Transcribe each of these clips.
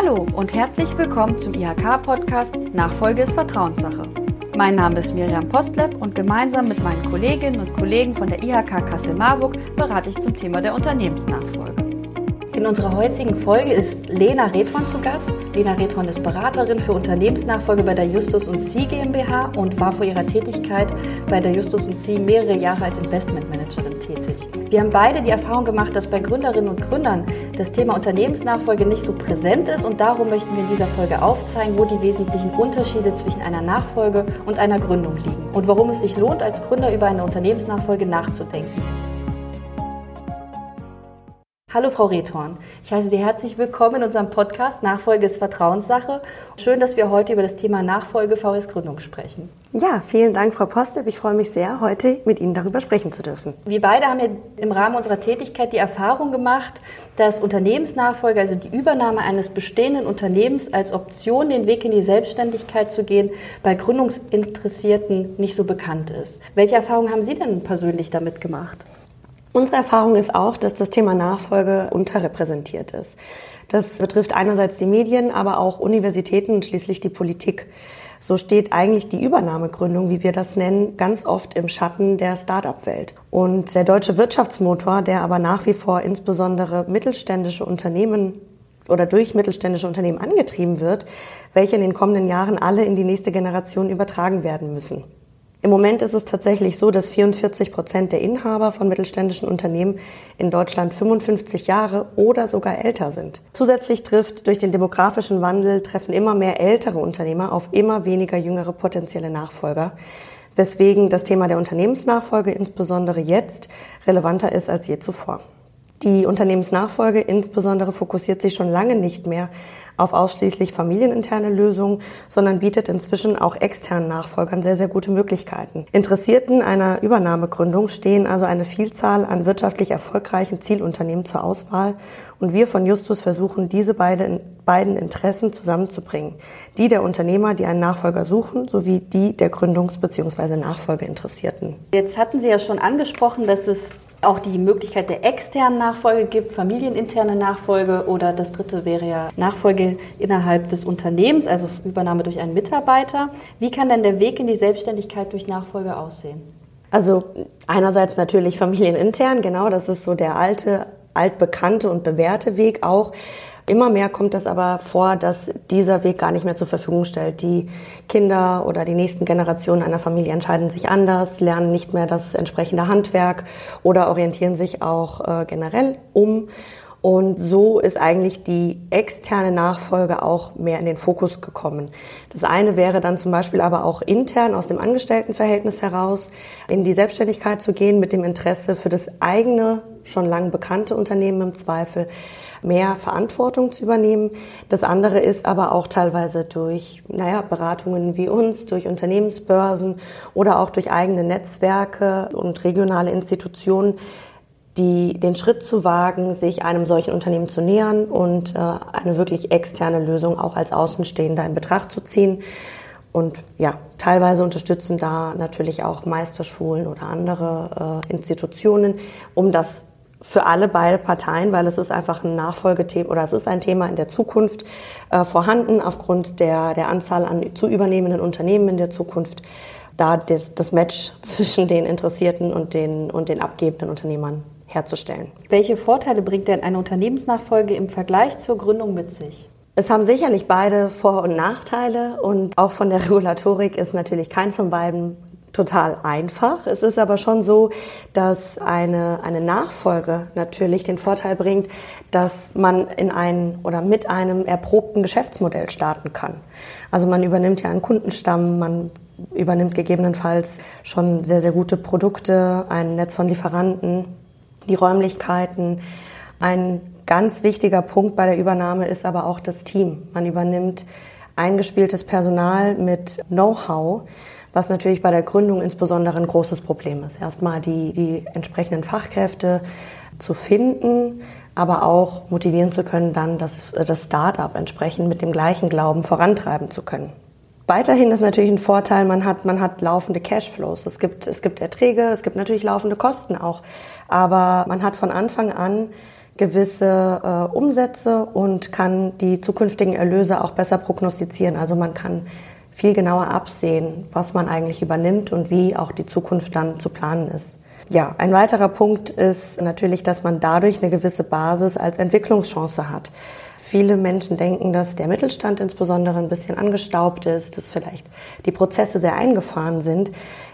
Hallo und herzlich willkommen zum IHK-Podcast Nachfolge ist Vertrauenssache. Mein Name ist Miriam Postleb und gemeinsam mit meinen Kolleginnen und Kollegen von der IHK Kassel-Marburg berate ich zum Thema der Unternehmensnachfolge. In unserer heutigen Folge ist Lena Rethorn zu Gast. Lena Rethorn ist Beraterin für Unternehmensnachfolge bei der Justus und Sie GmbH und war vor ihrer Tätigkeit bei der Justus und Sie mehrere Jahre als Investmentmanagerin tätig. Wir haben beide die Erfahrung gemacht, dass bei Gründerinnen und Gründern das Thema Unternehmensnachfolge nicht so präsent ist und darum möchten wir in dieser Folge aufzeigen, wo die wesentlichen Unterschiede zwischen einer Nachfolge und einer Gründung liegen und warum es sich lohnt, als Gründer über eine Unternehmensnachfolge nachzudenken. Hallo Frau Rethorn, ich heiße Sie herzlich willkommen in unserem Podcast Nachfolge ist Vertrauenssache. Schön, dass wir heute über das Thema Nachfolge VS Gründung sprechen. Ja, vielen Dank, Frau Postep. Ich freue mich sehr, heute mit Ihnen darüber sprechen zu dürfen. Wir beide haben ja im Rahmen unserer Tätigkeit die Erfahrung gemacht, dass Unternehmensnachfolge, also die Übernahme eines bestehenden Unternehmens als Option, den Weg in die Selbstständigkeit zu gehen, bei Gründungsinteressierten nicht so bekannt ist. Welche Erfahrungen haben Sie denn persönlich damit gemacht? Unsere Erfahrung ist auch, dass das Thema Nachfolge unterrepräsentiert ist. Das betrifft einerseits die Medien, aber auch Universitäten und schließlich die Politik. So steht eigentlich die Übernahmegründung, wie wir das nennen, ganz oft im Schatten der Start-up-Welt. Und der deutsche Wirtschaftsmotor, der aber nach wie vor insbesondere mittelständische Unternehmen oder durch mittelständische Unternehmen angetrieben wird, welche in den kommenden Jahren alle in die nächste Generation übertragen werden müssen. Im Moment ist es tatsächlich so, dass 44 Prozent der Inhaber von mittelständischen Unternehmen in Deutschland 55 Jahre oder sogar älter sind. Zusätzlich trifft durch den demografischen Wandel treffen immer mehr ältere Unternehmer auf immer weniger jüngere potenzielle Nachfolger, weswegen das Thema der Unternehmensnachfolge insbesondere jetzt relevanter ist als je zuvor. Die Unternehmensnachfolge insbesondere fokussiert sich schon lange nicht mehr auf ausschließlich familieninterne Lösungen, sondern bietet inzwischen auch externen Nachfolgern sehr, sehr gute Möglichkeiten. Interessierten einer Übernahmegründung stehen also eine Vielzahl an wirtschaftlich erfolgreichen Zielunternehmen zur Auswahl und wir von Justus versuchen, diese beiden Interessen zusammenzubringen. Die der Unternehmer, die einen Nachfolger suchen, sowie die der Gründungs- bzw. Nachfolgeinteressierten. Jetzt hatten Sie ja schon angesprochen, dass es auch die Möglichkeit der externen Nachfolge gibt, familieninterne Nachfolge oder das dritte wäre ja Nachfolge innerhalb des Unternehmens, also Übernahme durch einen Mitarbeiter. Wie kann denn der Weg in die Selbstständigkeit durch Nachfolge aussehen? Also einerseits natürlich familienintern, genau, das ist so der alte, altbekannte und bewährte Weg auch. Immer mehr kommt es aber vor, dass dieser Weg gar nicht mehr zur Verfügung stellt. Die Kinder oder die nächsten Generationen einer Familie entscheiden sich anders, lernen nicht mehr das entsprechende Handwerk oder orientieren sich auch äh, generell um. Und so ist eigentlich die externe Nachfolge auch mehr in den Fokus gekommen. Das eine wäre dann zum Beispiel aber auch intern aus dem Angestelltenverhältnis heraus in die Selbstständigkeit zu gehen mit dem Interesse für das eigene, schon lang bekannte Unternehmen im Zweifel mehr Verantwortung zu übernehmen. Das andere ist aber auch teilweise durch naja, Beratungen wie uns, durch Unternehmensbörsen oder auch durch eigene Netzwerke und regionale Institutionen, die, den Schritt zu wagen, sich einem solchen Unternehmen zu nähern und äh, eine wirklich externe Lösung auch als Außenstehender in Betracht zu ziehen. Und ja, teilweise unterstützen da natürlich auch Meisterschulen oder andere äh, Institutionen, um das für alle beide Parteien, weil es ist einfach ein Nachfolgethema oder es ist ein Thema in der Zukunft äh, vorhanden aufgrund der, der Anzahl an zu übernehmenden Unternehmen in der Zukunft, da das, das Match zwischen den Interessierten und den, und den abgebenden Unternehmern herzustellen. Welche Vorteile bringt denn eine Unternehmensnachfolge im Vergleich zur Gründung mit sich? Es haben sicherlich beide Vor- und Nachteile und auch von der Regulatorik ist natürlich keins von beiden total einfach. Es ist aber schon so, dass eine, eine Nachfolge natürlich den Vorteil bringt, dass man in ein oder mit einem erprobten Geschäftsmodell starten kann. Also man übernimmt ja einen Kundenstamm, man übernimmt gegebenenfalls schon sehr, sehr gute Produkte, ein Netz von Lieferanten, die Räumlichkeiten. Ein ganz wichtiger Punkt bei der Übernahme ist aber auch das Team. Man übernimmt eingespieltes Personal mit Know-how was natürlich bei der Gründung insbesondere ein großes Problem ist. Erstmal die, die entsprechenden Fachkräfte zu finden, aber auch motivieren zu können, dann das, das Start-up entsprechend mit dem gleichen Glauben vorantreiben zu können. Weiterhin ist natürlich ein Vorteil, man hat, man hat laufende Cashflows. Es gibt, es gibt Erträge, es gibt natürlich laufende Kosten auch. Aber man hat von Anfang an gewisse äh, Umsätze und kann die zukünftigen Erlöse auch besser prognostizieren. Also man kann viel genauer absehen, was man eigentlich übernimmt und wie auch die Zukunft dann zu planen ist. Ja, ein weiterer Punkt ist natürlich, dass man dadurch eine gewisse Basis als Entwicklungschance hat. Viele Menschen denken, dass der Mittelstand insbesondere ein bisschen angestaubt ist, dass vielleicht die Prozesse sehr eingefahren sind.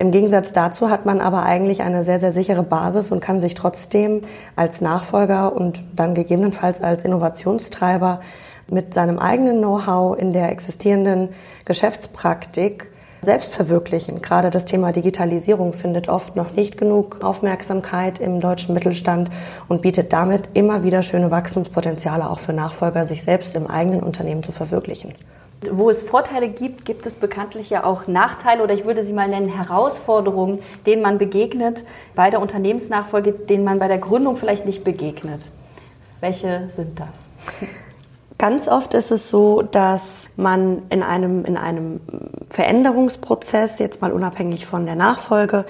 Im Gegensatz dazu hat man aber eigentlich eine sehr, sehr sichere Basis und kann sich trotzdem als Nachfolger und dann gegebenenfalls als Innovationstreiber mit seinem eigenen Know-how in der existierenden Geschäftspraktik selbst verwirklichen. Gerade das Thema Digitalisierung findet oft noch nicht genug Aufmerksamkeit im deutschen Mittelstand und bietet damit immer wieder schöne Wachstumspotenziale auch für Nachfolger, sich selbst im eigenen Unternehmen zu verwirklichen. Wo es Vorteile gibt, gibt es bekanntlich ja auch Nachteile oder ich würde sie mal nennen Herausforderungen, denen man begegnet bei der Unternehmensnachfolge, denen man bei der Gründung vielleicht nicht begegnet. Welche sind das? Ganz oft ist es so, dass man in einem, in einem Veränderungsprozess, jetzt mal unabhängig von der Nachfolge,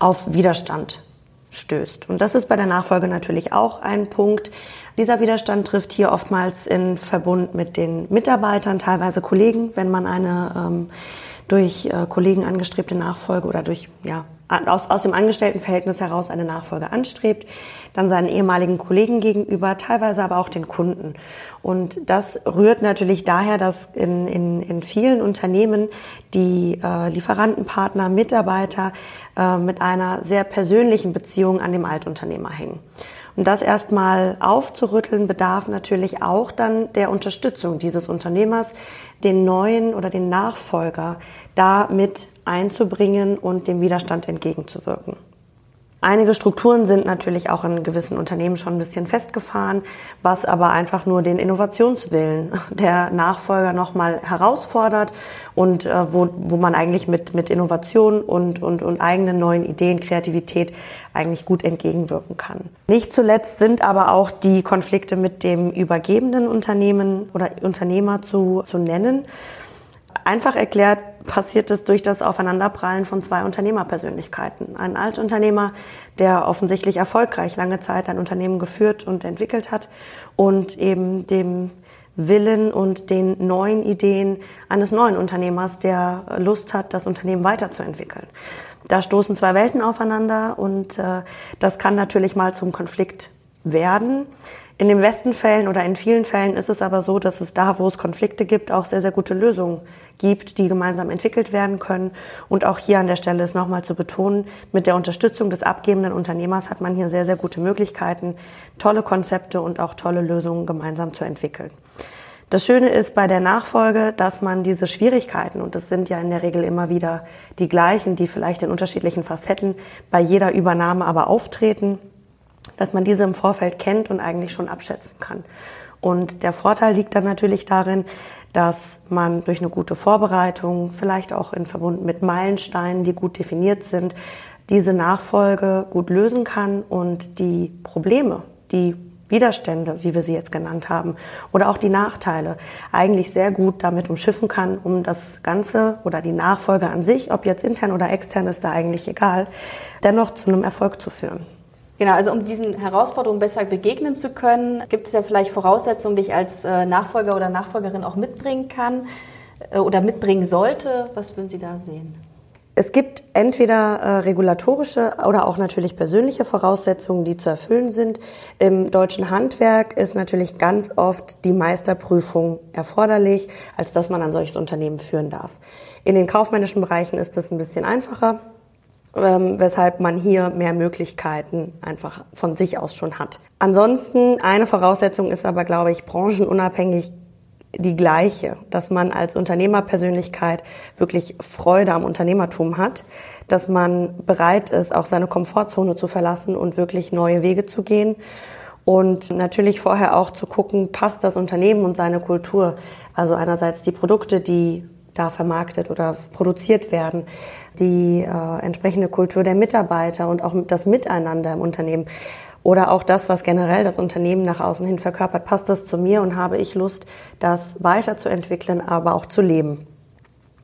auf Widerstand stößt. Und das ist bei der Nachfolge natürlich auch ein Punkt. Dieser Widerstand trifft hier oftmals in Verbund mit den Mitarbeitern, teilweise Kollegen, wenn man eine ähm, durch äh, Kollegen angestrebte Nachfolge oder durch ja, aus, aus dem Angestelltenverhältnis heraus eine Nachfolge anstrebt, dann seinen ehemaligen Kollegen gegenüber, teilweise aber auch den Kunden. Und das rührt natürlich daher, dass in, in, in vielen Unternehmen die äh, Lieferantenpartner, Mitarbeiter äh, mit einer sehr persönlichen Beziehung an dem Altunternehmer hängen. Und das erstmal aufzurütteln bedarf natürlich auch dann der Unterstützung dieses Unternehmers, den neuen oder den Nachfolger da mit einzubringen und dem Widerstand entgegenzuwirken. Einige Strukturen sind natürlich auch in gewissen Unternehmen schon ein bisschen festgefahren, was aber einfach nur den Innovationswillen der Nachfolger nochmal herausfordert und äh, wo, wo man eigentlich mit, mit Innovation und, und, und eigenen neuen Ideen, Kreativität eigentlich gut entgegenwirken kann. Nicht zuletzt sind aber auch die Konflikte mit dem übergebenden Unternehmen oder Unternehmer zu, zu nennen. Einfach erklärt passiert es durch das Aufeinanderprallen von zwei Unternehmerpersönlichkeiten. Ein Altunternehmer, der offensichtlich erfolgreich lange Zeit ein Unternehmen geführt und entwickelt hat und eben dem Willen und den neuen Ideen eines neuen Unternehmers, der Lust hat, das Unternehmen weiterzuentwickeln. Da stoßen zwei Welten aufeinander und äh, das kann natürlich mal zum Konflikt werden. In den besten Fällen oder in vielen Fällen ist es aber so, dass es da, wo es Konflikte gibt, auch sehr, sehr gute Lösungen gibt, die gemeinsam entwickelt werden können. Und auch hier an der Stelle ist nochmal zu betonen, mit der Unterstützung des abgebenden Unternehmers hat man hier sehr, sehr gute Möglichkeiten, tolle Konzepte und auch tolle Lösungen gemeinsam zu entwickeln. Das Schöne ist bei der Nachfolge, dass man diese Schwierigkeiten, und das sind ja in der Regel immer wieder die gleichen, die vielleicht in unterschiedlichen Facetten bei jeder Übernahme aber auftreten, dass man diese im Vorfeld kennt und eigentlich schon abschätzen kann. Und der Vorteil liegt dann natürlich darin, dass man durch eine gute Vorbereitung, vielleicht auch in Verbund mit Meilensteinen, die gut definiert sind, diese Nachfolge gut lösen kann und die Probleme, die Widerstände, wie wir sie jetzt genannt haben, oder auch die Nachteile eigentlich sehr gut damit umschiffen kann, um das Ganze oder die Nachfolge an sich, ob jetzt intern oder extern, ist da eigentlich egal, dennoch zu einem Erfolg zu führen. Genau, also um diesen Herausforderungen besser begegnen zu können, gibt es ja vielleicht Voraussetzungen, die ich als äh, Nachfolger oder Nachfolgerin auch mitbringen kann äh, oder mitbringen sollte. Was würden Sie da sehen? Es gibt entweder äh, regulatorische oder auch natürlich persönliche Voraussetzungen, die zu erfüllen sind. Im deutschen Handwerk ist natürlich ganz oft die Meisterprüfung erforderlich, als dass man ein solches Unternehmen führen darf. In den kaufmännischen Bereichen ist das ein bisschen einfacher ähm, weshalb man hier mehr Möglichkeiten einfach von sich aus schon hat. Ansonsten eine Voraussetzung ist aber, glaube ich, branchenunabhängig die gleiche, dass man als Unternehmerpersönlichkeit wirklich Freude am Unternehmertum hat, dass man bereit ist, auch seine Komfortzone zu verlassen und wirklich neue Wege zu gehen und natürlich vorher auch zu gucken, passt das Unternehmen und seine Kultur. Also einerseits die Produkte, die da vermarktet oder produziert werden, die äh, entsprechende Kultur der Mitarbeiter und auch das Miteinander im Unternehmen oder auch das, was generell das Unternehmen nach außen hin verkörpert, passt das zu mir und habe ich Lust, das weiterzuentwickeln, aber auch zu leben.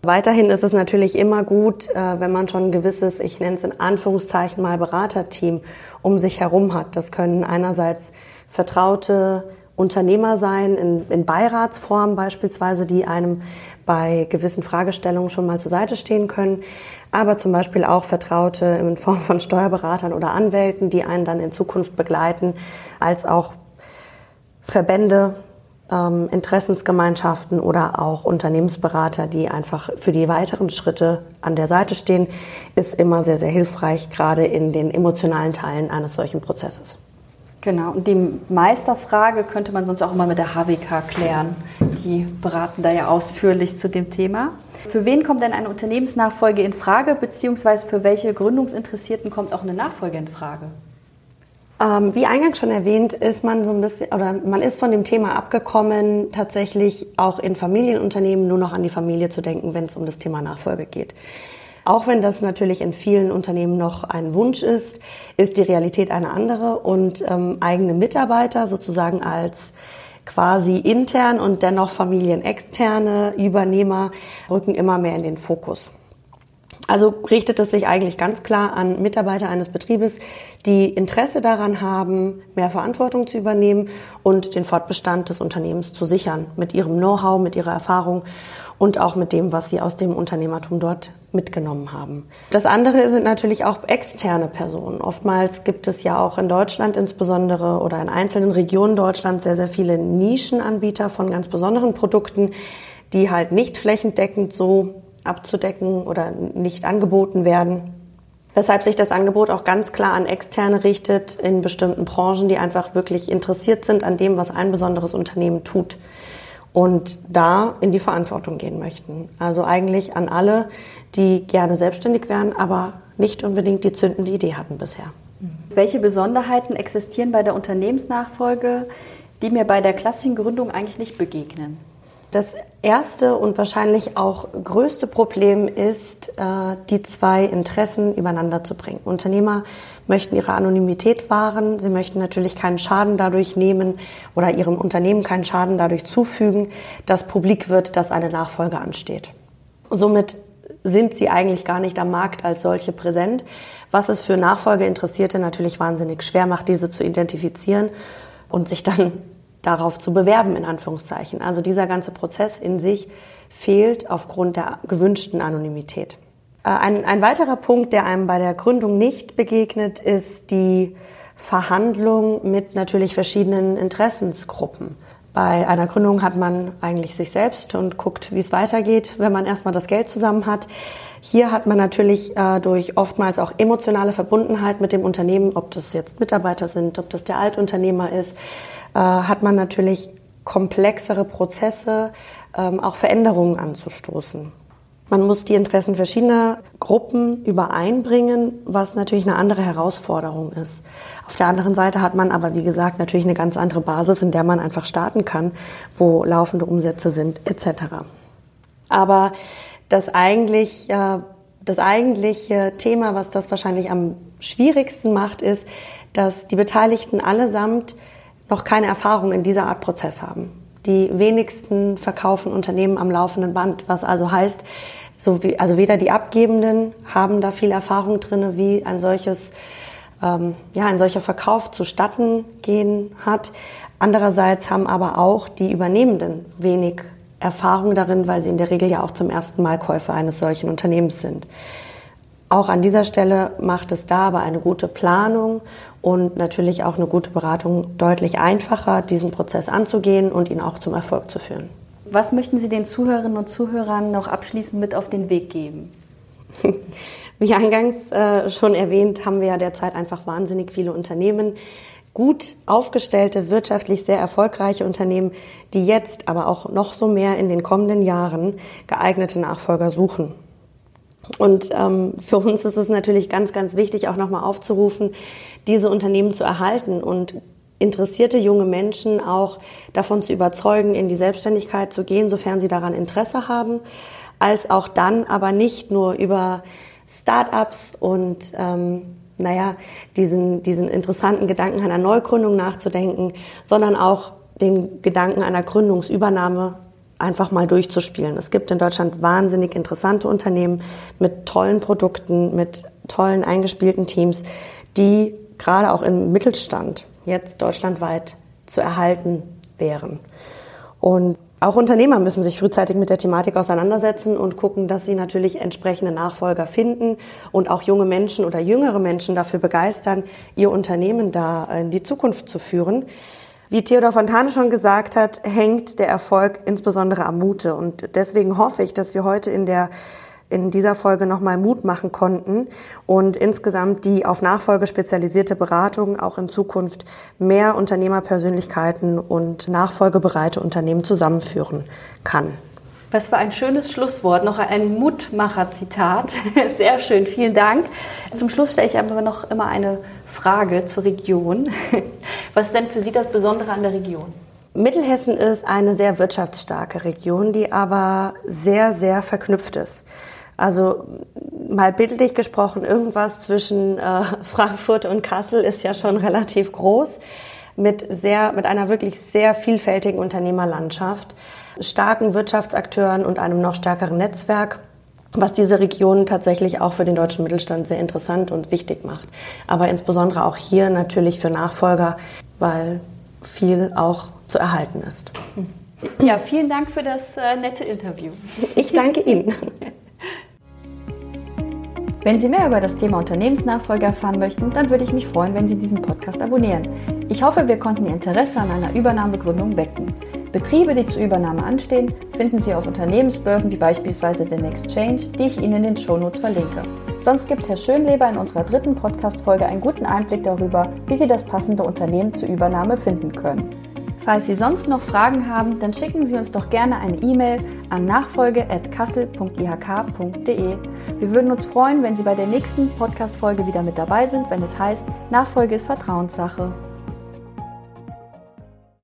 Weiterhin ist es natürlich immer gut, äh, wenn man schon ein gewisses, ich nenne es in Anführungszeichen mal Beraterteam um sich herum hat. Das können einerseits vertraute Unternehmer sein, in, in Beiratsform beispielsweise, die einem bei gewissen Fragestellungen schon mal zur Seite stehen können, aber zum Beispiel auch Vertraute in Form von Steuerberatern oder Anwälten, die einen dann in Zukunft begleiten, als auch Verbände, ähm, Interessensgemeinschaften oder auch Unternehmensberater, die einfach für die weiteren Schritte an der Seite stehen, ist immer sehr, sehr hilfreich, gerade in den emotionalen Teilen eines solchen Prozesses. Genau, und die Meisterfrage könnte man sonst auch immer mit der HWK klären. Die beraten da ja ausführlich zu dem Thema. Für wen kommt denn eine Unternehmensnachfolge in Frage, beziehungsweise für welche Gründungsinteressierten kommt auch eine Nachfolge in Frage? Ähm, wie eingangs schon erwähnt, ist man so ein bisschen oder man ist von dem Thema abgekommen, tatsächlich auch in Familienunternehmen nur noch an die Familie zu denken, wenn es um das Thema Nachfolge geht. Auch wenn das natürlich in vielen Unternehmen noch ein Wunsch ist, ist die Realität eine andere und ähm, eigene Mitarbeiter sozusagen als quasi intern und dennoch familienexterne Übernehmer rücken immer mehr in den Fokus. Also richtet es sich eigentlich ganz klar an Mitarbeiter eines Betriebes, die Interesse daran haben, mehr Verantwortung zu übernehmen und den Fortbestand des Unternehmens zu sichern mit ihrem Know-how, mit ihrer Erfahrung und auch mit dem, was sie aus dem Unternehmertum dort mitgenommen haben. Das andere sind natürlich auch externe Personen. Oftmals gibt es ja auch in Deutschland insbesondere oder in einzelnen Regionen Deutschlands sehr, sehr viele Nischenanbieter von ganz besonderen Produkten, die halt nicht flächendeckend so abzudecken oder nicht angeboten werden. Weshalb sich das Angebot auch ganz klar an Externe richtet in bestimmten Branchen, die einfach wirklich interessiert sind an dem, was ein besonderes Unternehmen tut und da in die Verantwortung gehen möchten. Also eigentlich an alle, die gerne selbstständig wären, aber nicht unbedingt die zündende Idee hatten bisher. Welche Besonderheiten existieren bei der Unternehmensnachfolge, die mir bei der klassischen Gründung eigentlich nicht begegnen? Das erste und wahrscheinlich auch größte Problem ist, äh, die zwei Interessen übereinander zu bringen. Unternehmer möchten ihre Anonymität wahren. Sie möchten natürlich keinen Schaden dadurch nehmen oder ihrem Unternehmen keinen Schaden dadurch zufügen, dass publik wird, dass eine Nachfolge ansteht. Somit sind sie eigentlich gar nicht am Markt als solche präsent, was es für Nachfolgeinteressierte natürlich wahnsinnig schwer macht, diese zu identifizieren und sich dann darauf zu bewerben, in Anführungszeichen. Also dieser ganze Prozess in sich fehlt aufgrund der gewünschten Anonymität. Äh, ein, ein weiterer Punkt, der einem bei der Gründung nicht begegnet, ist die Verhandlung mit natürlich verschiedenen Interessensgruppen. Bei einer Gründung hat man eigentlich sich selbst und guckt, wie es weitergeht, wenn man erstmal das Geld zusammen hat. Hier hat man natürlich äh, durch oftmals auch emotionale Verbundenheit mit dem Unternehmen, ob das jetzt Mitarbeiter sind, ob das der Altunternehmer ist, äh, hat man natürlich komplexere Prozesse, ähm, auch Veränderungen anzustoßen. Man muss die Interessen verschiedener Gruppen übereinbringen, was natürlich eine andere Herausforderung ist. Auf der anderen Seite hat man aber, wie gesagt, natürlich eine ganz andere Basis, in der man einfach starten kann, wo laufende Umsätze sind, etc. Aber das eigentlich, das eigentliche Thema, was das wahrscheinlich am schwierigsten macht, ist, dass die Beteiligten allesamt noch keine Erfahrung in dieser Art Prozess haben. Die wenigsten verkaufen Unternehmen am laufenden Band, was also heißt, so wie, also weder die Abgebenden haben da viel Erfahrung drin, wie ein solches, ähm, ja, ein solcher Verkauf zustatten gehen hat. Andererseits haben aber auch die Übernehmenden wenig Erfahrung darin, weil sie in der Regel ja auch zum ersten Mal Käufer eines solchen Unternehmens sind. Auch an dieser Stelle macht es da aber eine gute Planung und natürlich auch eine gute Beratung deutlich einfacher, diesen Prozess anzugehen und ihn auch zum Erfolg zu führen. Was möchten Sie den Zuhörerinnen und Zuhörern noch abschließend mit auf den Weg geben? Wie eingangs äh, schon erwähnt, haben wir ja derzeit einfach wahnsinnig viele Unternehmen, gut aufgestellte, wirtschaftlich sehr erfolgreiche Unternehmen, die jetzt aber auch noch so mehr in den kommenden Jahren geeignete Nachfolger suchen. Und ähm, für uns ist es natürlich ganz, ganz wichtig, auch nochmal aufzurufen, diese Unternehmen zu erhalten und interessierte junge Menschen auch davon zu überzeugen, in die Selbstständigkeit zu gehen, sofern sie daran Interesse haben, als auch dann aber nicht nur über Start-ups und ähm, naja, diesen, diesen interessanten Gedanken einer Neugründung nachzudenken, sondern auch den Gedanken einer Gründungsübernahme einfach mal durchzuspielen. Es gibt in Deutschland wahnsinnig interessante Unternehmen mit tollen Produkten, mit tollen eingespielten Teams, die gerade auch im Mittelstand jetzt deutschlandweit zu erhalten wären. Und auch Unternehmer müssen sich frühzeitig mit der Thematik auseinandersetzen und gucken, dass sie natürlich entsprechende Nachfolger finden und auch junge Menschen oder jüngere Menschen dafür begeistern, ihr Unternehmen da in die Zukunft zu führen. Wie Theodor Fontane schon gesagt hat, hängt der Erfolg insbesondere am Mute. Und deswegen hoffe ich, dass wir heute in der in dieser Folge nochmal Mut machen konnten und insgesamt die auf Nachfolge spezialisierte Beratung auch in Zukunft mehr Unternehmerpersönlichkeiten und nachfolgebereite Unternehmen zusammenführen kann. Was für ein schönes Schlusswort. Noch ein Mutmacher-Zitat. Sehr schön, vielen Dank. Zum Schluss stelle ich aber noch immer eine Frage zur Region. Was ist denn für Sie das Besondere an der Region? Mittelhessen ist eine sehr wirtschaftsstarke Region, die aber sehr, sehr verknüpft ist. Also mal bildlich gesprochen, irgendwas zwischen äh, Frankfurt und Kassel ist ja schon relativ groß, mit, sehr, mit einer wirklich sehr vielfältigen Unternehmerlandschaft, starken Wirtschaftsakteuren und einem noch stärkeren Netzwerk was diese Region tatsächlich auch für den deutschen Mittelstand sehr interessant und wichtig macht. Aber insbesondere auch hier natürlich für Nachfolger, weil viel auch zu erhalten ist. Ja, vielen Dank für das äh, nette Interview. Ich danke Ihnen. Wenn Sie mehr über das Thema Unternehmensnachfolge erfahren möchten, dann würde ich mich freuen, wenn Sie diesen Podcast abonnieren. Ich hoffe, wir konnten Ihr Interesse an einer Übernahmegründung wecken. Betriebe, die zur Übernahme anstehen, finden Sie auf Unternehmensbörsen wie beispielsweise den Exchange, die ich Ihnen in den Shownotes verlinke. Sonst gibt Herr Schönleber in unserer dritten Podcast-Folge einen guten Einblick darüber, wie Sie das passende Unternehmen zur Übernahme finden können. Falls Sie sonst noch Fragen haben, dann schicken Sie uns doch gerne eine E-Mail an nachfolge.kassel.ihk.de. Wir würden uns freuen, wenn Sie bei der nächsten Podcast-Folge wieder mit dabei sind, wenn es heißt, Nachfolge ist Vertrauenssache.